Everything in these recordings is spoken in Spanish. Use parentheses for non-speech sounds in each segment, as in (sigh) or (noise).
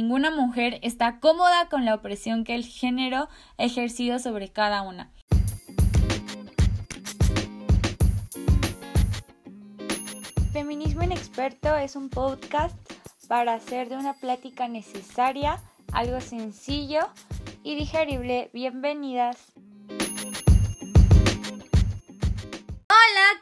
ninguna mujer está cómoda con la opresión que el género ha ejercido sobre cada una. Feminismo Inexperto es un podcast para hacer de una plática necesaria algo sencillo y digerible. Bienvenidas.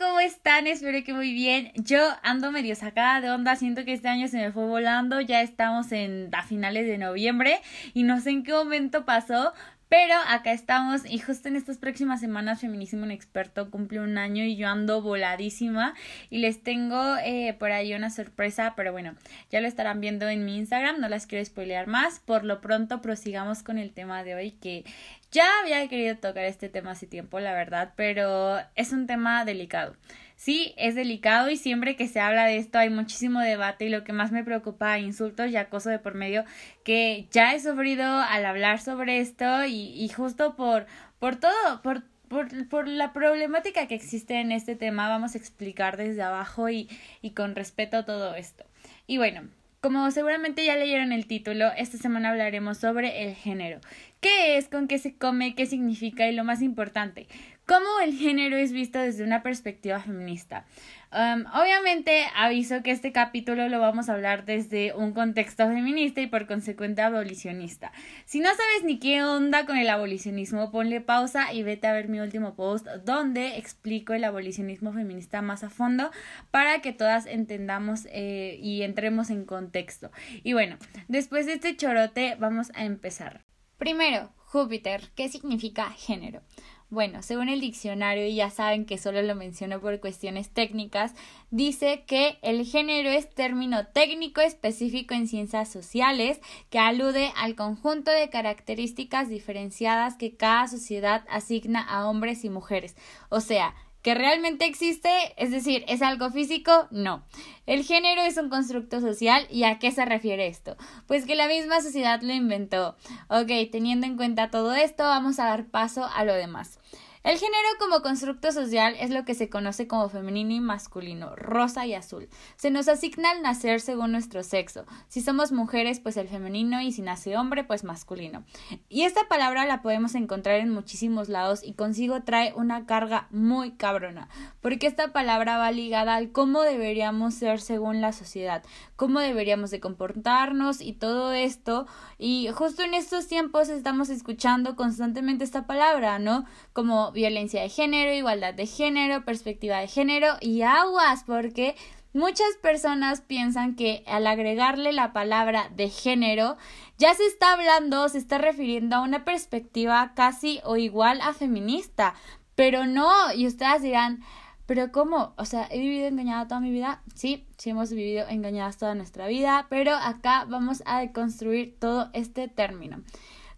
¿Cómo están? Espero que muy bien. Yo ando medio sacada de onda, siento que este año se me fue volando, ya estamos en a finales de noviembre y no sé en qué momento pasó, pero acá estamos y justo en estas próximas semanas Feminismo en Experto cumple un año y yo ando voladísima y les tengo eh, por ahí una sorpresa, pero bueno, ya lo estarán viendo en mi Instagram, no las quiero spoilear más. Por lo pronto prosigamos con el tema de hoy que ya había querido tocar este tema hace tiempo, la verdad, pero es un tema delicado. Sí, es delicado y siempre que se habla de esto hay muchísimo debate y lo que más me preocupa, insultos y acoso de por medio que ya he sufrido al hablar sobre esto y, y justo por, por todo, por por, por, la problemática que existe en este tema, vamos a explicar desde abajo y, y con respeto todo esto. Y bueno, como seguramente ya leyeron el título, esta semana hablaremos sobre el género. ¿Qué es? ¿Con qué se come? ¿Qué significa? Y lo más importante, cómo el género es visto desde una perspectiva feminista. Um, obviamente aviso que este capítulo lo vamos a hablar desde un contexto feminista y por consecuente abolicionista. Si no sabes ni qué onda con el abolicionismo, ponle pausa y vete a ver mi último post donde explico el abolicionismo feminista más a fondo para que todas entendamos eh, y entremos en contexto. Y bueno, después de este chorote vamos a empezar. Primero, Júpiter, ¿qué significa género? Bueno, según el diccionario, y ya saben que solo lo menciono por cuestiones técnicas, dice que el género es término técnico específico en ciencias sociales que alude al conjunto de características diferenciadas que cada sociedad asigna a hombres y mujeres. O sea, que realmente existe, es decir, ¿es algo físico? No. El género es un constructo social y ¿a qué se refiere esto? Pues que la misma sociedad lo inventó. Ok, teniendo en cuenta todo esto, vamos a dar paso a lo demás. El género como constructo social es lo que se conoce como femenino y masculino, rosa y azul. Se nos asigna al nacer según nuestro sexo. Si somos mujeres, pues el femenino y si nace hombre, pues masculino. Y esta palabra la podemos encontrar en muchísimos lados y consigo trae una carga muy cabrona, porque esta palabra va ligada al cómo deberíamos ser según la sociedad, cómo deberíamos de comportarnos y todo esto. Y justo en estos tiempos estamos escuchando constantemente esta palabra, ¿no? Como violencia de género, igualdad de género, perspectiva de género y aguas, porque muchas personas piensan que al agregarle la palabra de género ya se está hablando, se está refiriendo a una perspectiva casi o igual a feminista, pero no, y ustedes dirán, pero ¿cómo? O sea, ¿he vivido engañada toda mi vida? Sí, sí hemos vivido engañadas toda nuestra vida, pero acá vamos a deconstruir todo este término.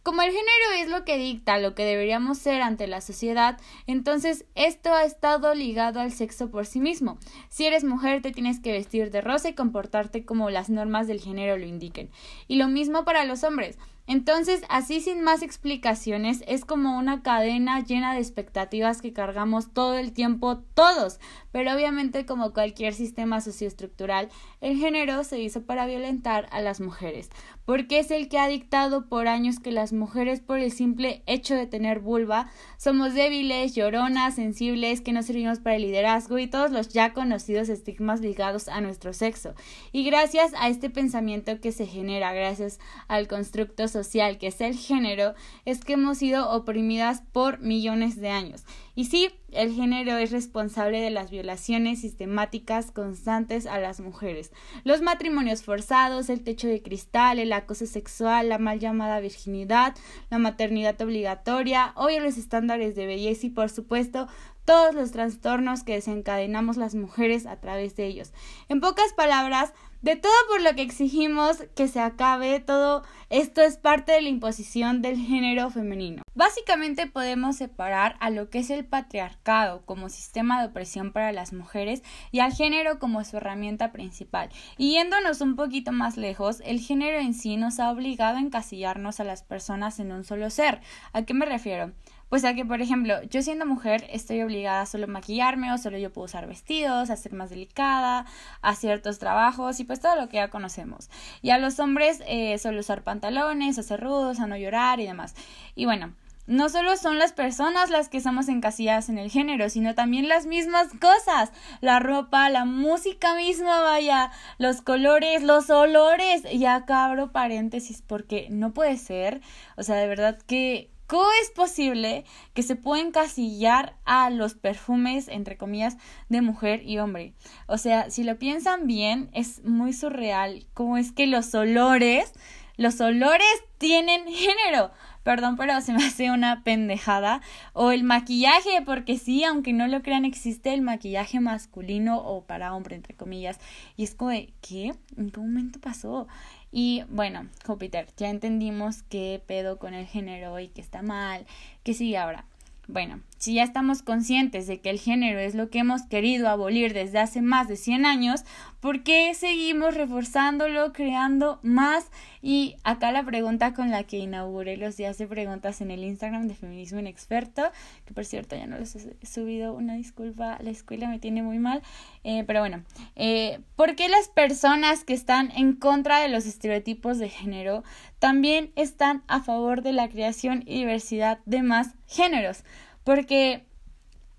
Como el género es lo que dicta lo que deberíamos ser ante la sociedad, entonces esto ha estado ligado al sexo por sí mismo. Si eres mujer te tienes que vestir de rosa y comportarte como las normas del género lo indiquen. Y lo mismo para los hombres. Entonces, así sin más explicaciones, es como una cadena llena de expectativas que cargamos todo el tiempo todos, pero obviamente como cualquier sistema socioestructural, el género se hizo para violentar a las mujeres, porque es el que ha dictado por años que las mujeres por el simple hecho de tener vulva somos débiles, lloronas, sensibles, que no servimos para el liderazgo y todos los ya conocidos estigmas ligados a nuestro sexo. Y gracias a este pensamiento que se genera gracias al constructo social que es el género es que hemos sido oprimidas por millones de años. Y sí, el género es responsable de las violaciones sistemáticas constantes a las mujeres. Los matrimonios forzados, el techo de cristal, el acoso sexual, la mal llamada virginidad, la maternidad obligatoria, obvio los estándares de belleza y por supuesto todos los trastornos que desencadenamos las mujeres a través de ellos. En pocas palabras, de todo por lo que exigimos que se acabe, todo esto es parte de la imposición del género femenino. Básicamente podemos separar a lo que es el patriarcado como sistema de opresión para las mujeres y al género como su herramienta principal. Y yéndonos un poquito más lejos, el género en sí nos ha obligado a encasillarnos a las personas en un solo ser. ¿A qué me refiero? Pues a que, por ejemplo, yo siendo mujer estoy obligada a solo maquillarme o solo yo puedo usar vestidos, a ser más delicada, a ciertos trabajos y pues todo lo que ya conocemos. Y a los hombres eh, solo usar pantalones, a ser rudos, a no llorar y demás. Y bueno, no solo son las personas las que estamos encasilladas en el género, sino también las mismas cosas, la ropa, la música misma, vaya, los colores, los olores. Y acá abro paréntesis porque no puede ser, o sea, de verdad que ¿Cómo es posible que se pueda encasillar a los perfumes, entre comillas, de mujer y hombre? O sea, si lo piensan bien, es muy surreal cómo es que los olores, los olores tienen género. Perdón, pero se me hace una pendejada. O el maquillaje, porque sí, aunque no lo crean, existe el maquillaje masculino o para hombre, entre comillas. Y es como de, ¿qué? ¿En qué momento pasó? Y bueno, Júpiter, ya entendimos qué pedo con el género y que está mal, que sigue ahora. Bueno, si ya estamos conscientes de que el género es lo que hemos querido abolir desde hace más de 100 años, ¿por qué seguimos reforzándolo, creando más? Y acá la pregunta con la que inauguré los días de preguntas en el Instagram de Feminismo Inexperto, que por cierto ya no les he subido, una disculpa, la escuela me tiene muy mal, eh, pero bueno, eh, ¿por qué las personas que están en contra de los estereotipos de género también están a favor de la creación y diversidad de más géneros? Porque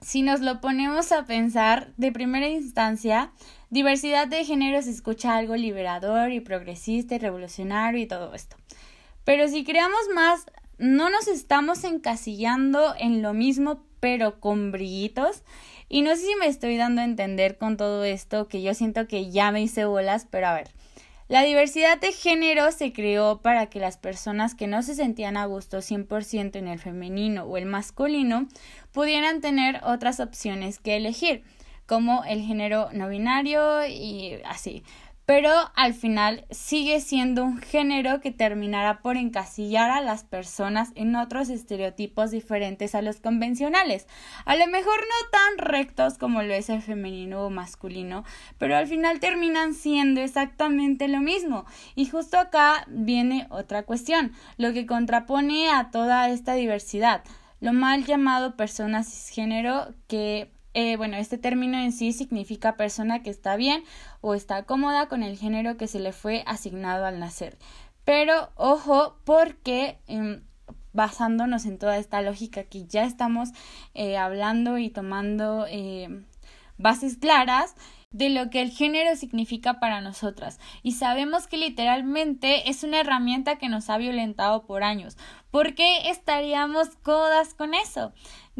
si nos lo ponemos a pensar, de primera instancia, diversidad de género se escucha algo liberador y progresista y revolucionario y todo esto. Pero si creamos más, no nos estamos encasillando en lo mismo, pero con brillitos. Y no sé si me estoy dando a entender con todo esto, que yo siento que ya me hice bolas, pero a ver. La diversidad de género se creó para que las personas que no se sentían a gusto 100% en el femenino o el masculino pudieran tener otras opciones que elegir, como el género no binario y así pero al final sigue siendo un género que terminará por encasillar a las personas en otros estereotipos diferentes a los convencionales. A lo mejor no tan rectos como lo es el femenino o masculino, pero al final terminan siendo exactamente lo mismo. Y justo acá viene otra cuestión, lo que contrapone a toda esta diversidad lo mal llamado persona cisgénero que eh, bueno, este término en sí significa persona que está bien o está cómoda con el género que se le fue asignado al nacer. Pero ojo, porque em, basándonos en toda esta lógica que ya estamos eh, hablando y tomando eh, bases claras, de lo que el género significa para nosotras y sabemos que literalmente es una herramienta que nos ha violentado por años. ¿Por qué estaríamos cómodas con eso?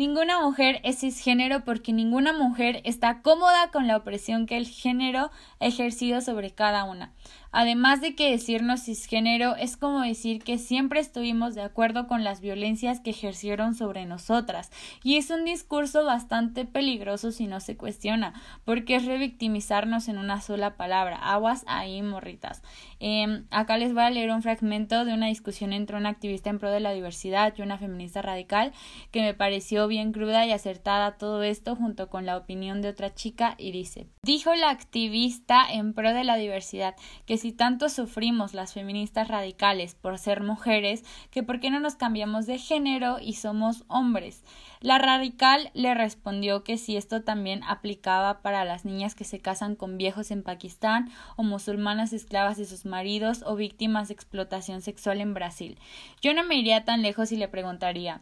Ninguna mujer es cisgénero porque ninguna mujer está cómoda con la opresión que el género ha ejercido sobre cada una. Además de que decirnos cisgénero es como decir que siempre estuvimos de acuerdo con las violencias que ejercieron sobre nosotras, y es un discurso bastante peligroso si no se cuestiona, porque es revictimizarnos en una sola palabra. Aguas ahí, morritas. Em, acá les voy a leer un fragmento de una discusión entre una activista en pro de la diversidad y una feminista radical que me pareció bien cruda y acertada todo esto junto con la opinión de otra chica y dice Dijo la activista en pro de la diversidad que si tanto sufrimos las feministas radicales por ser mujeres, que por qué no nos cambiamos de género y somos hombres. La radical le respondió que si esto también aplicaba para las niñas que se casan con viejos en Pakistán o musulmanas esclavas de sus maridos o víctimas de explotación sexual en Brasil. Yo no me iría tan lejos y le preguntaría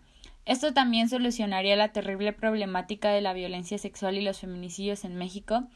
esto también solucionaría la terrible problemática de la violencia sexual y los feminicidios en México.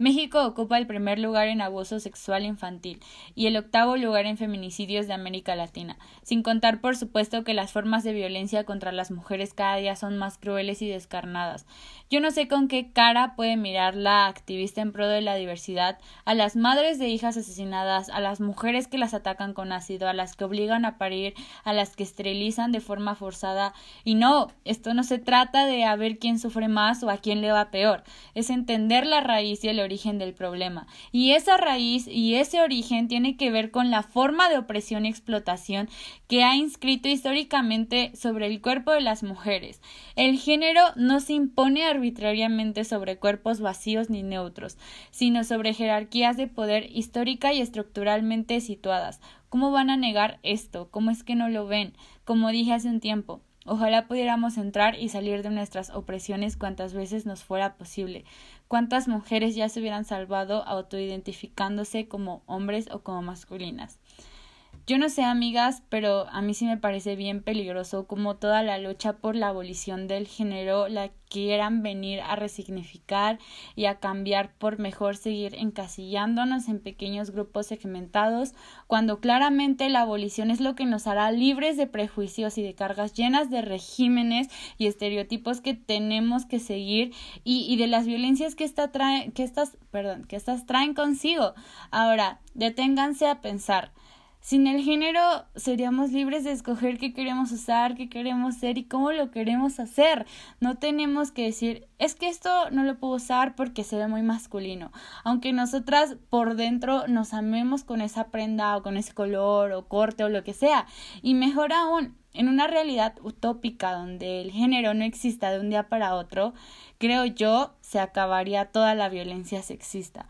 México ocupa el primer lugar en abuso sexual infantil y el octavo lugar en feminicidios de América Latina, sin contar por supuesto que las formas de violencia contra las mujeres cada día son más crueles y descarnadas. Yo no sé con qué cara puede mirar la activista en pro de la diversidad a las madres de hijas asesinadas, a las mujeres que las atacan con ácido, a las que obligan a parir, a las que esterilizan de forma forzada. Y no, esto no se trata de a ver quién sufre más o a quién le va peor, es entender la raíz y el origen del problema. Y esa raíz y ese origen tiene que ver con la forma de opresión y explotación que ha inscrito históricamente sobre el cuerpo de las mujeres. El género no se impone arbitrariamente sobre cuerpos vacíos ni neutros, sino sobre jerarquías de poder histórica y estructuralmente situadas. ¿Cómo van a negar esto? ¿Cómo es que no lo ven? Como dije hace un tiempo, Ojalá pudiéramos entrar y salir de nuestras opresiones cuantas veces nos fuera posible. Cuántas mujeres ya se hubieran salvado autoidentificándose como hombres o como masculinas. Yo no sé, amigas, pero a mí sí me parece bien peligroso como toda la lucha por la abolición del género la quieran venir a resignificar y a cambiar por mejor seguir encasillándonos en pequeños grupos segmentados, cuando claramente la abolición es lo que nos hará libres de prejuicios y de cargas llenas de regímenes y estereotipos que tenemos que seguir y, y de las violencias que, esta trae, que estas, perdón, que estas traen consigo. Ahora, deténganse a pensar. Sin el género seríamos libres de escoger qué queremos usar, qué queremos ser y cómo lo queremos hacer. No tenemos que decir, es que esto no lo puedo usar porque se ve muy masculino. Aunque nosotras por dentro nos amemos con esa prenda o con ese color o corte o lo que sea. Y mejor aún, en una realidad utópica donde el género no exista de un día para otro, creo yo se acabaría toda la violencia sexista.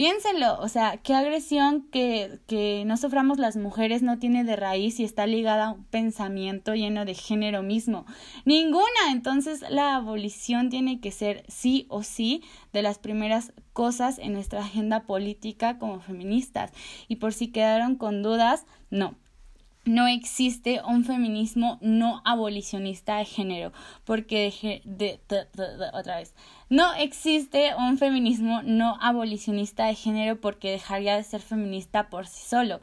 Piénsenlo, o sea, qué agresión que, que no suframos las mujeres no tiene de raíz y está ligada a un pensamiento lleno de género mismo. Ninguna. Entonces la abolición tiene que ser sí o sí de las primeras cosas en nuestra agenda política como feministas. Y por si quedaron con dudas, no no existe un feminismo no abolicionista de género, porque de, otra vez, no existe un feminismo no abolicionista de género porque dejaría de ser feminista por sí solo.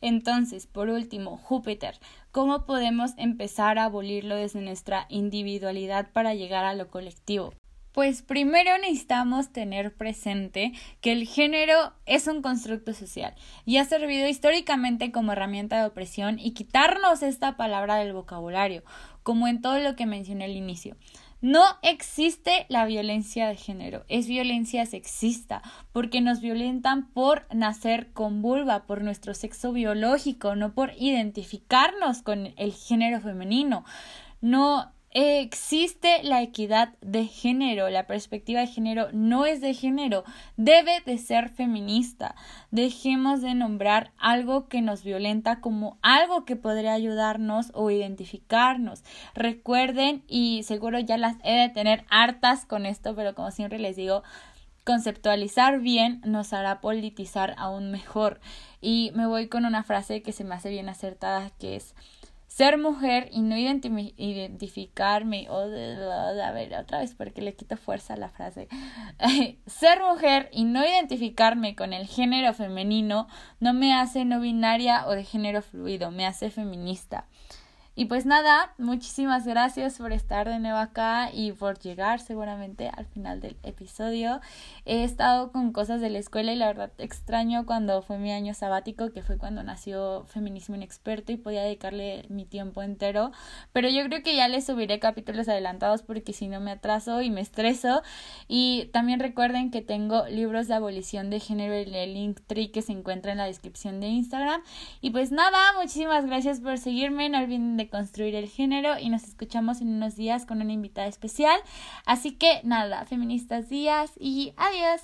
Entonces, por último, Júpiter, ¿cómo podemos empezar a abolirlo desde nuestra individualidad para llegar a lo colectivo? Pues primero necesitamos tener presente que el género es un constructo social y ha servido históricamente como herramienta de opresión y quitarnos esta palabra del vocabulario, como en todo lo que mencioné al inicio. No existe la violencia de género, es violencia sexista, porque nos violentan por nacer con vulva, por nuestro sexo biológico, no por identificarnos con el género femenino. No existe la equidad de género, la perspectiva de género no es de género, debe de ser feminista. Dejemos de nombrar algo que nos violenta como algo que podría ayudarnos o identificarnos. Recuerden, y seguro ya las he de tener hartas con esto, pero como siempre les digo, conceptualizar bien nos hará politizar aún mejor. Y me voy con una frase que se me hace bien acertada, que es ser mujer y no identificarme, o a ver, otra vez porque le quito fuerza a la frase, (laughs) ser mujer y no identificarme con el género femenino no me hace no binaria o de género fluido, me hace feminista. Y pues nada, muchísimas gracias por estar de nuevo acá y por llegar seguramente al final del episodio. He estado con cosas de la escuela y la verdad extraño cuando fue mi año sabático, que fue cuando nació Feminismo Inexperto y podía dedicarle mi tiempo entero. Pero yo creo que ya les subiré capítulos adelantados porque si no me atraso y me estreso. Y también recuerden que tengo libros de abolición de género en el link tree que se encuentra en la descripción de Instagram. Y pues nada, muchísimas gracias por seguirme. No olviden de construir el género y nos escuchamos en unos días con una invitada especial. Así que nada, feministas días y adiós.